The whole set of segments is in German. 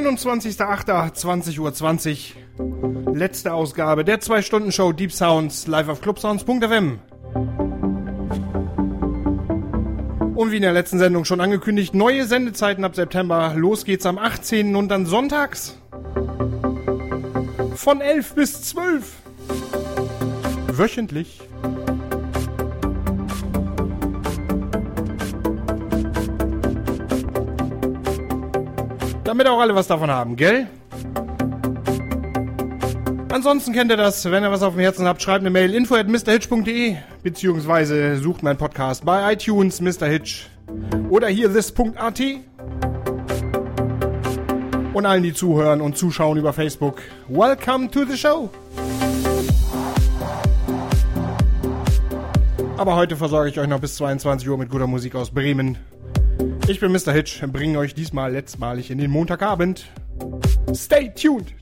29.08.20.20 Uhr. 20. Letzte Ausgabe der 2-Stunden-Show Deep Sounds live auf clubsounds.fm. Und wie in der letzten Sendung schon angekündigt, neue Sendezeiten ab September. Los geht's am 18. und dann sonntags. Von 11 bis 12. Wöchentlich. Damit auch alle was davon haben, gell? Ansonsten kennt ihr das, wenn ihr was auf dem Herzen habt, schreibt eine Mail info at mrhitch.de beziehungsweise sucht meinen Podcast bei iTunes Mr. Hitch oder hier this.at und allen, die zuhören und zuschauen über Facebook. Welcome to the show! Aber heute versorge ich euch noch bis 22 Uhr mit guter Musik aus Bremen. Ich bin Mr. Hitch, bringe euch diesmal letztmalig in den Montagabend. Stay tuned!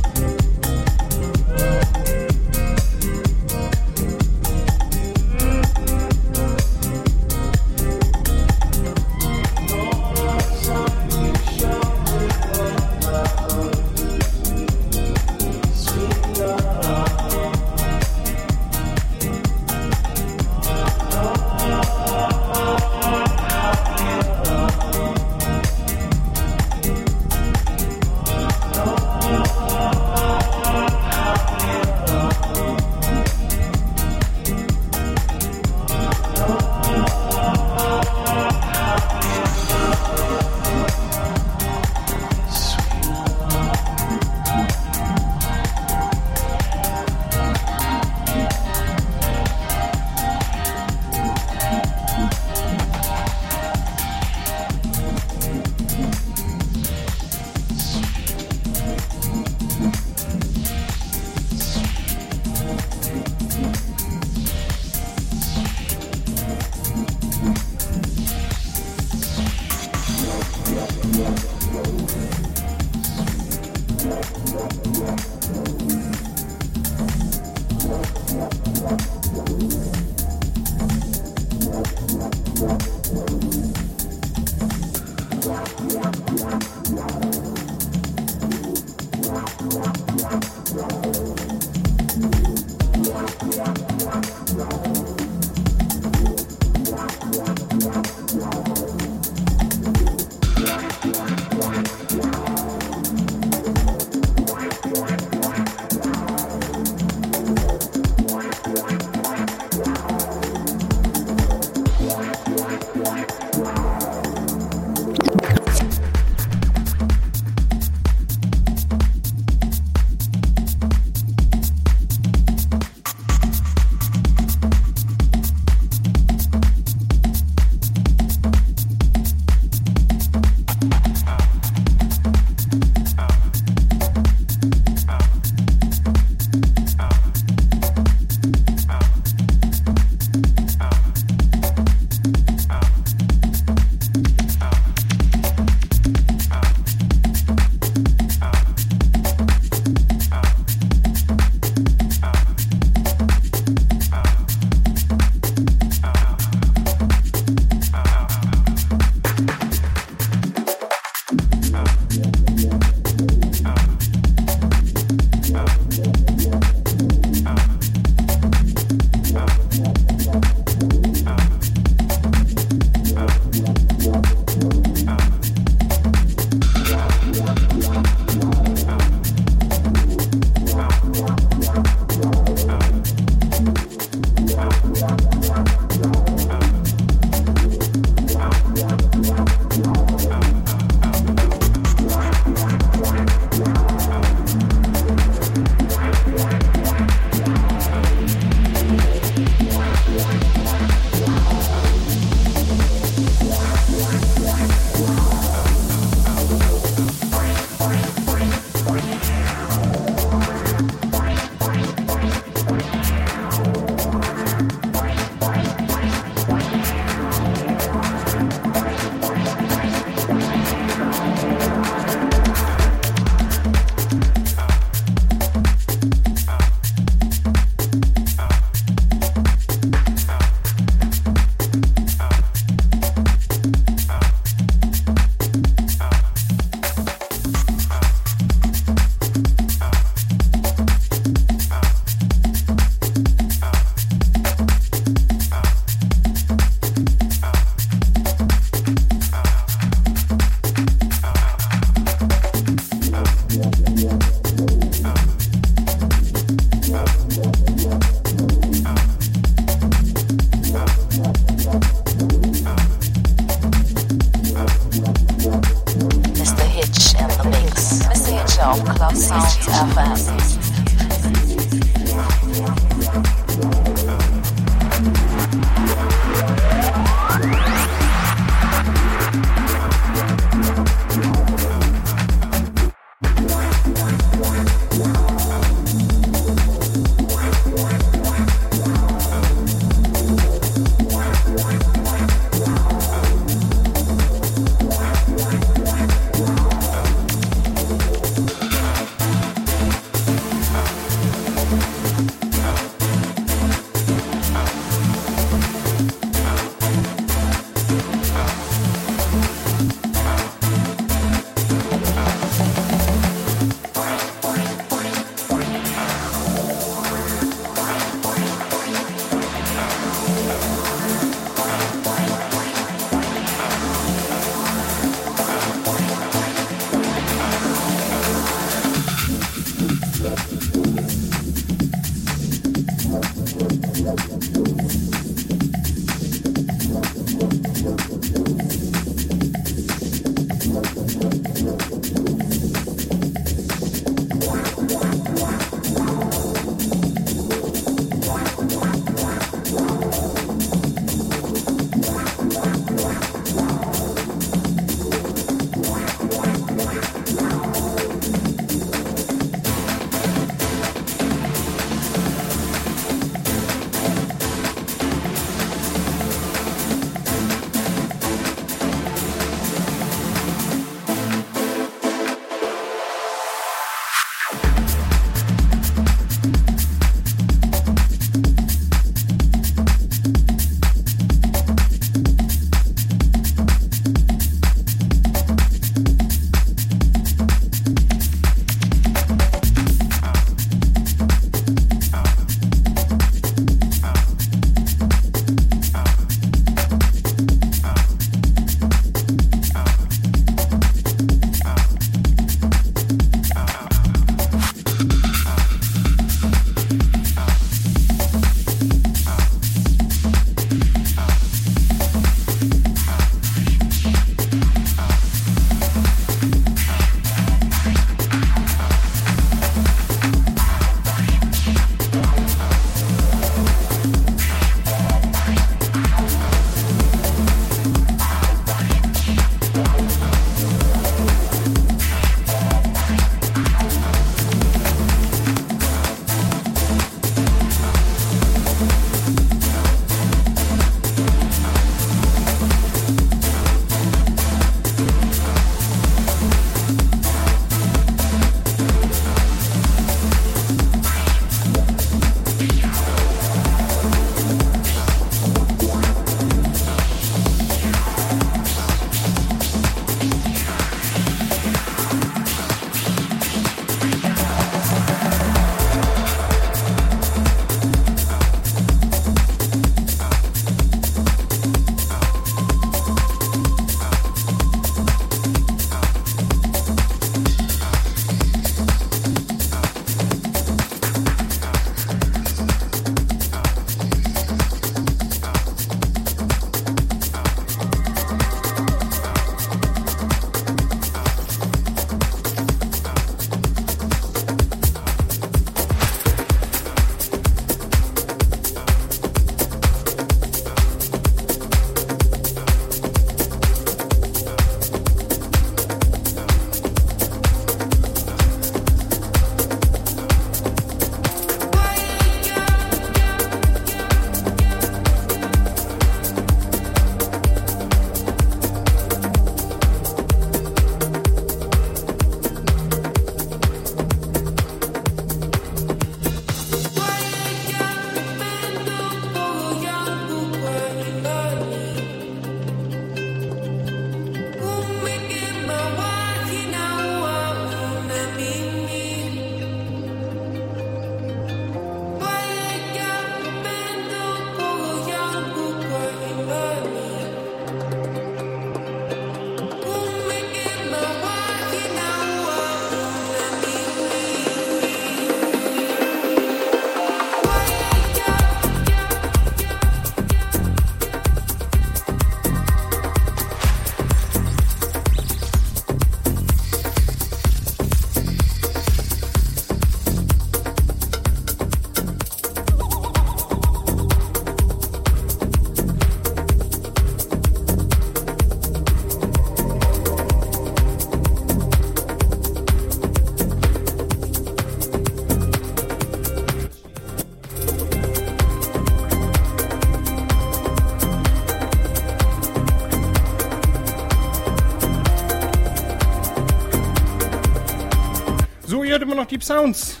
Noch Deep Sounds.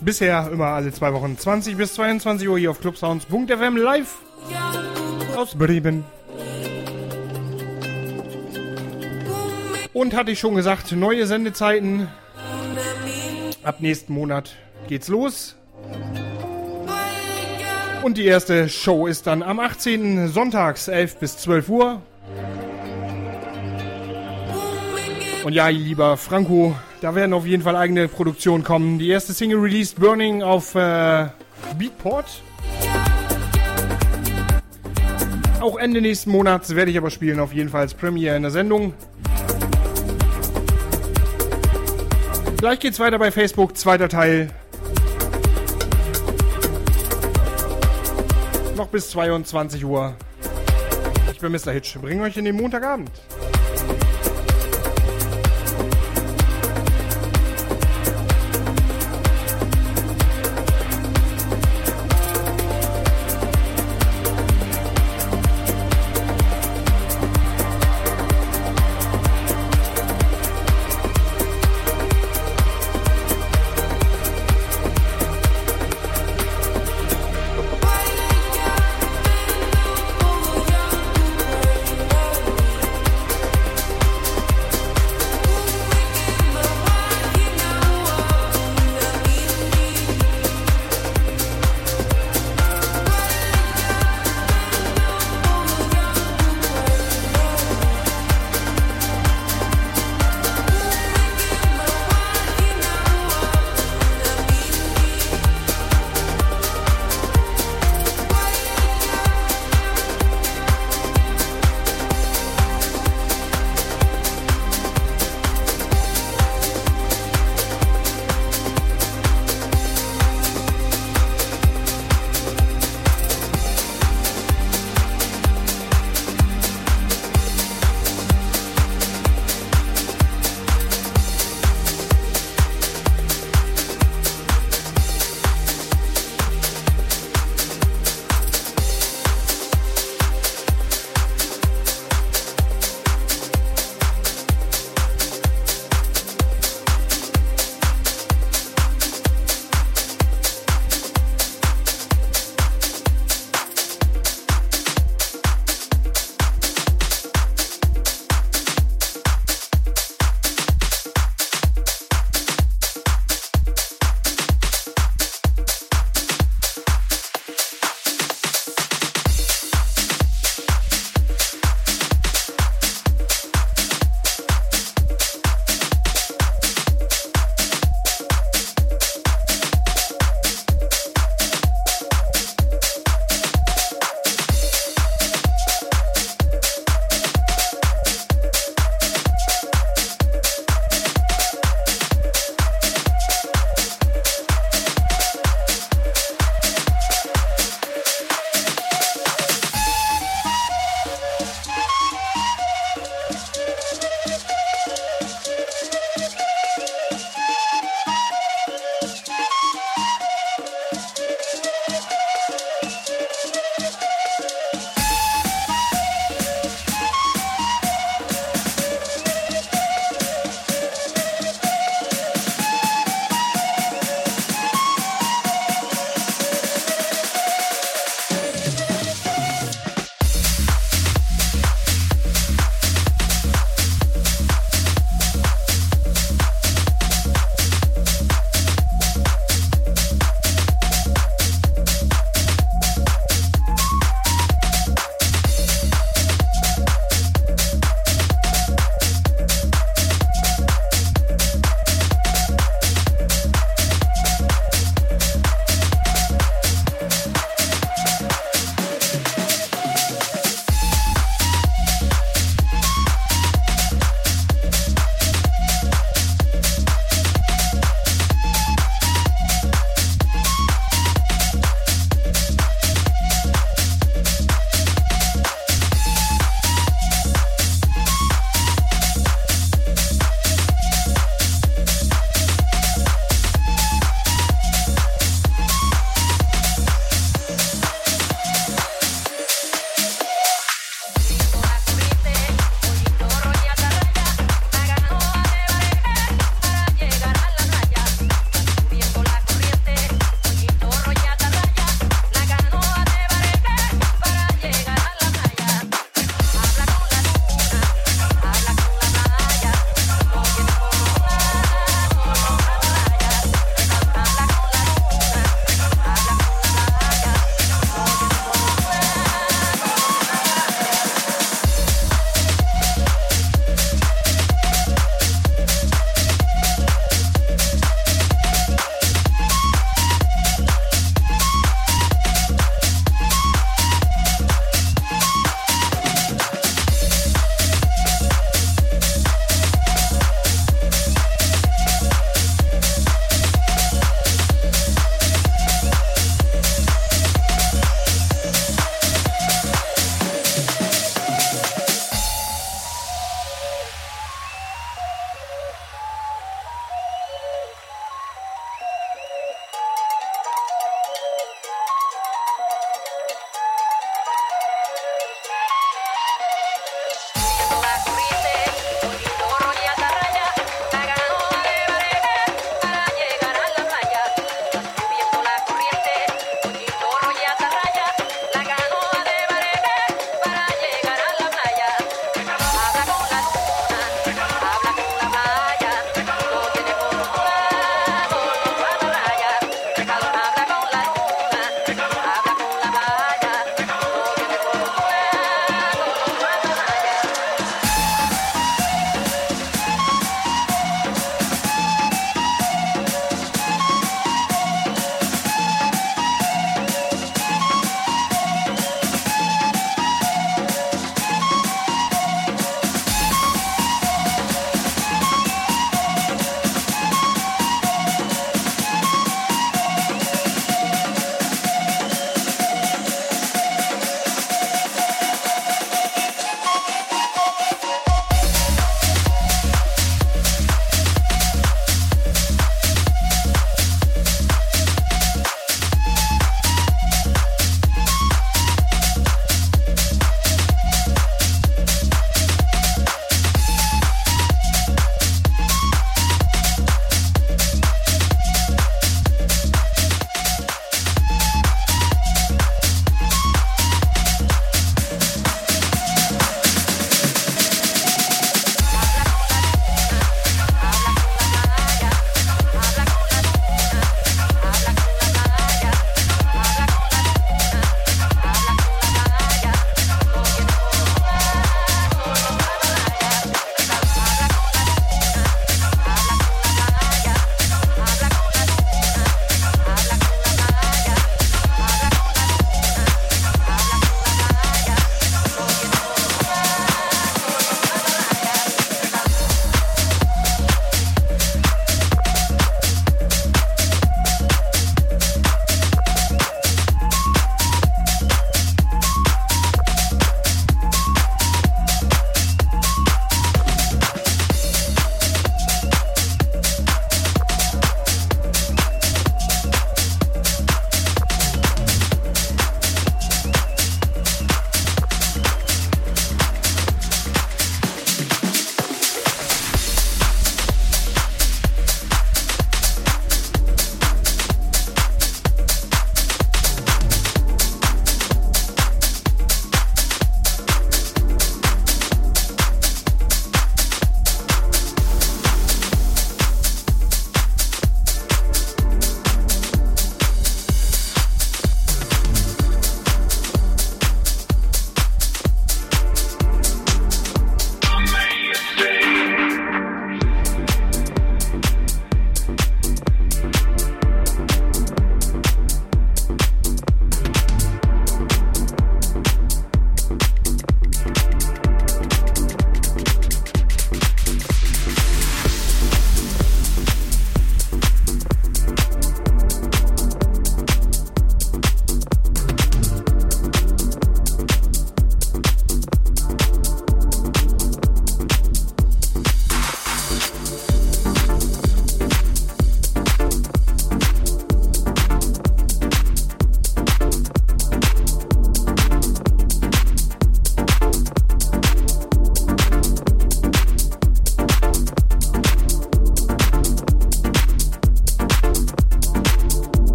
Bisher immer alle zwei Wochen 20 bis 22 Uhr hier auf clubsounds.fm live aus Bremen. Und hatte ich schon gesagt, neue Sendezeiten. Ab nächsten Monat geht's los. Und die erste Show ist dann am 18. Sonntags 11 bis 12 Uhr. Und ja, lieber Franco, da werden auf jeden Fall eigene Produktionen kommen. Die erste Single released Burning auf äh, Beatport. Auch Ende nächsten Monats werde ich aber spielen, auf jeden Fall als Premiere in der Sendung. Gleich geht's weiter bei Facebook, zweiter Teil. Noch bis 22 Uhr. Ich bin Mr. Hitch. Bring euch in den Montagabend.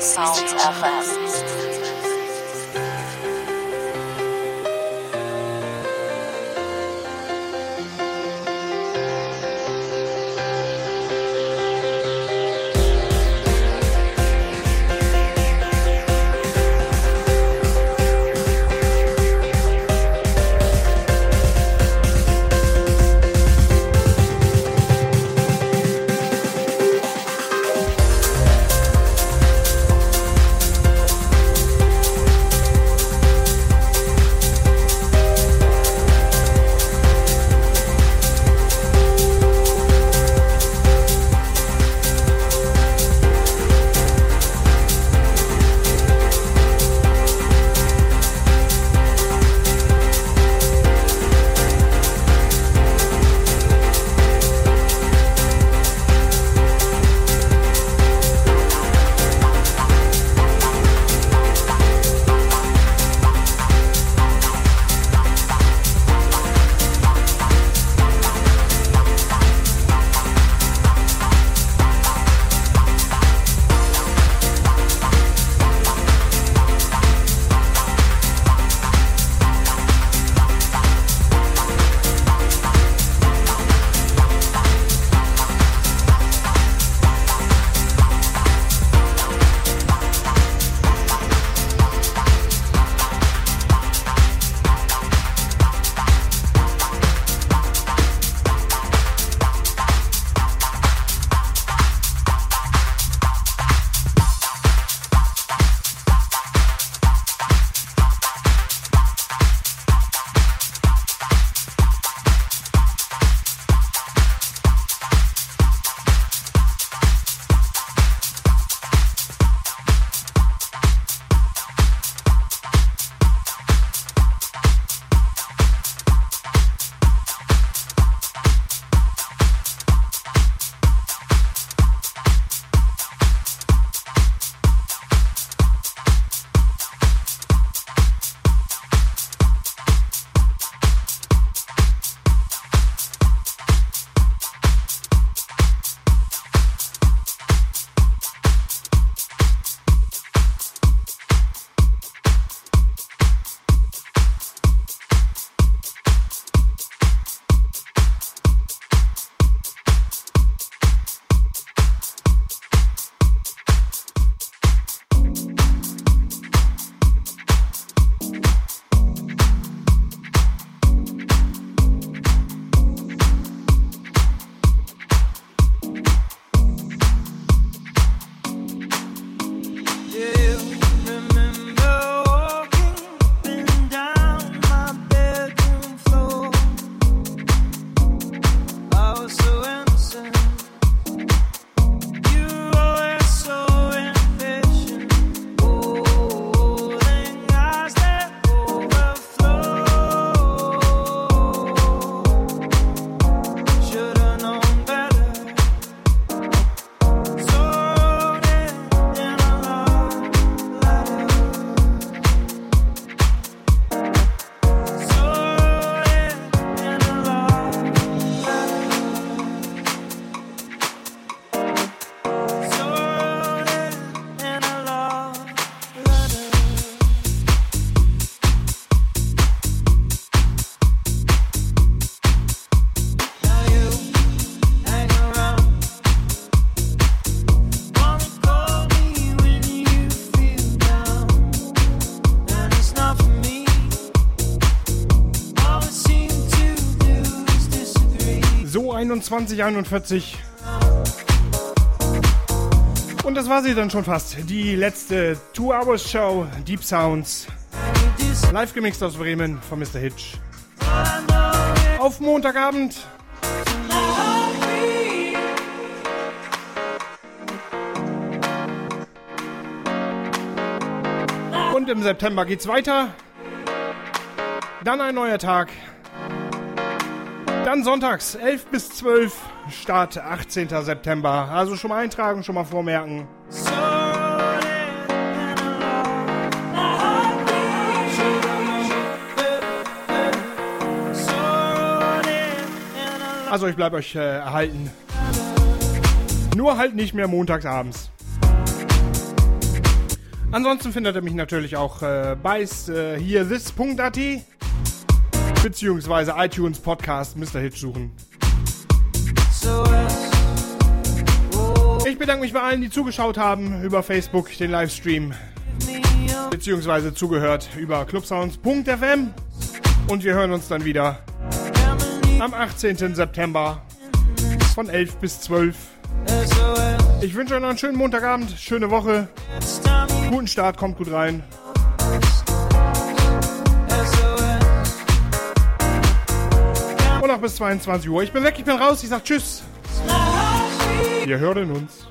Sounds FM. 2141. Und das war sie dann schon fast. Die letzte Two Hours Show Deep Sounds. Live gemixt aus Bremen von Mr. Hitch. Auf Montagabend. Und im September geht's weiter. Dann ein neuer Tag. Dann sonntags 11 bis 12, Start 18. September. Also schon mal eintragen, schon mal vormerken. Also ich bleibe euch äh, erhalten. Nur halt nicht mehr montagsabends. Ansonsten findet ihr mich natürlich auch äh, bei äh, hier this.at beziehungsweise iTunes Podcast Mr. Hit suchen. Ich bedanke mich bei allen, die zugeschaut haben über Facebook, den Livestream, beziehungsweise zugehört über clubsounds.fm und wir hören uns dann wieder am 18. September von 11 bis 12. Ich wünsche euch noch einen schönen Montagabend, schöne Woche, guten Start, kommt gut rein. Und noch bis 22 Uhr. Ich bin weg, ich bin raus, ich sag Tschüss. Wir hören uns.